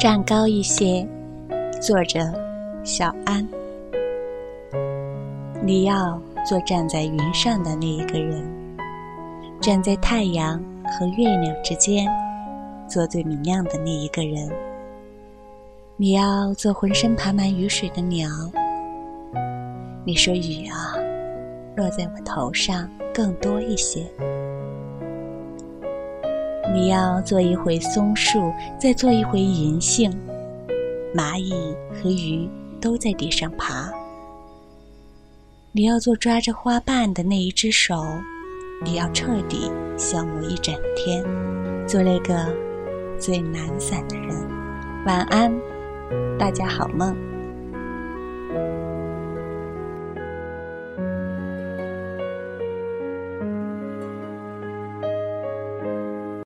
站高一些。作者：小安。你要做站在云上的那一个人，站在太阳和月亮之间，做最明亮的那一个人。你要做浑身爬满雨水的鸟。你说雨啊，落在我头上更多一些。你要做一回松树，再做一回银杏，蚂蚁和鱼都在地上爬。你要做抓着花瓣的那一只手，你要彻底消磨一整天，做那个最懒散的人。晚安，大家好梦。